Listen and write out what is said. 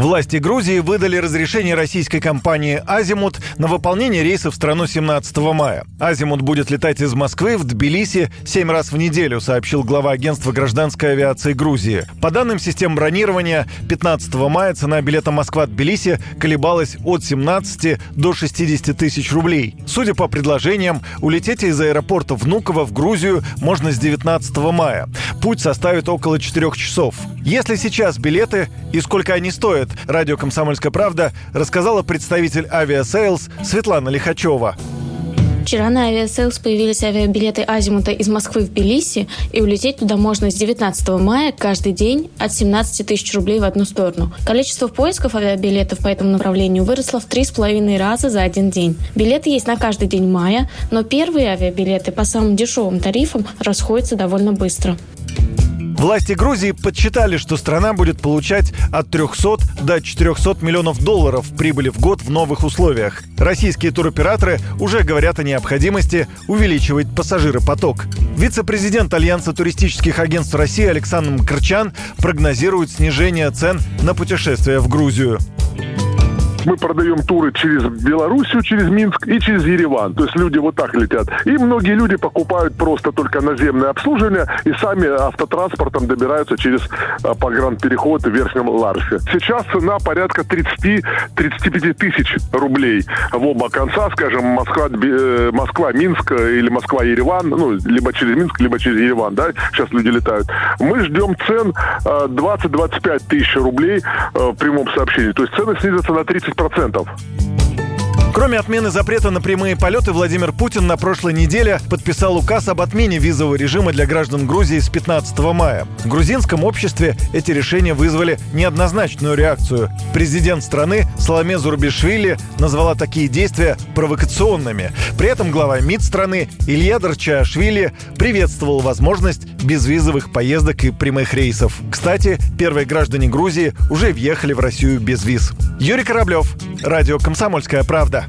Власти Грузии выдали разрешение российской компании «Азимут» на выполнение рейсов в страну 17 мая. «Азимут» будет летать из Москвы в Тбилиси 7 раз в неделю, сообщил глава агентства гражданской авиации Грузии. По данным систем бронирования, 15 мая цена билета Москва-Тбилиси колебалась от 17 до 60 тысяч рублей. Судя по предложениям, улететь из аэропорта Внуково в Грузию можно с 19 мая. Путь составит около 4 часов. Есть ли сейчас билеты и сколько они стоят, радио «Комсомольская правда» рассказала представитель Aviasales Светлана Лихачева. Вчера на Aviasales появились авиабилеты Азимута из Москвы в Тбилиси, и улететь туда можно с 19 мая каждый день от 17 тысяч рублей в одну сторону. Количество поисков авиабилетов по этому направлению выросло в три с половиной раза за один день. Билеты есть на каждый день мая, но первые авиабилеты по самым дешевым тарифам расходятся довольно быстро. Власти Грузии подсчитали, что страна будет получать от 300 до 400 миллионов долларов прибыли в год в новых условиях. Российские туроператоры уже говорят о необходимости увеличивать пассажиропоток. Вице-президент Альянса туристических агентств России Александр Мкрчан прогнозирует снижение цен на путешествия в Грузию мы продаем туры через Белоруссию, через Минск и через Ереван. То есть люди вот так летят. И многие люди покупают просто только наземное обслуживание и сами автотранспортом добираются через а, погранпереход в Верхнем Ларсе. Сейчас цена порядка 30-35 тысяч рублей в оба конца, скажем, Москва, э, Москва, Минск или Москва, Ереван, ну, либо через Минск, либо через Ереван, да, сейчас люди летают. Мы ждем цен 20-25 а, тысяч рублей в прямом сообщении. То есть цены снизятся на 30 10%. Кроме отмены запрета на прямые полеты, Владимир Путин на прошлой неделе подписал указ об отмене визового режима для граждан Грузии с 15 мая. В грузинском обществе эти решения вызвали неоднозначную реакцию. Президент страны Соломе Зурбишвили назвала такие действия провокационными. При этом глава МИД страны Илья Дарчашвили приветствовал возможность безвизовых поездок и прямых рейсов. Кстати, первые граждане Грузии уже въехали в Россию без виз. Юрий Кораблев, Радио «Комсомольская правда».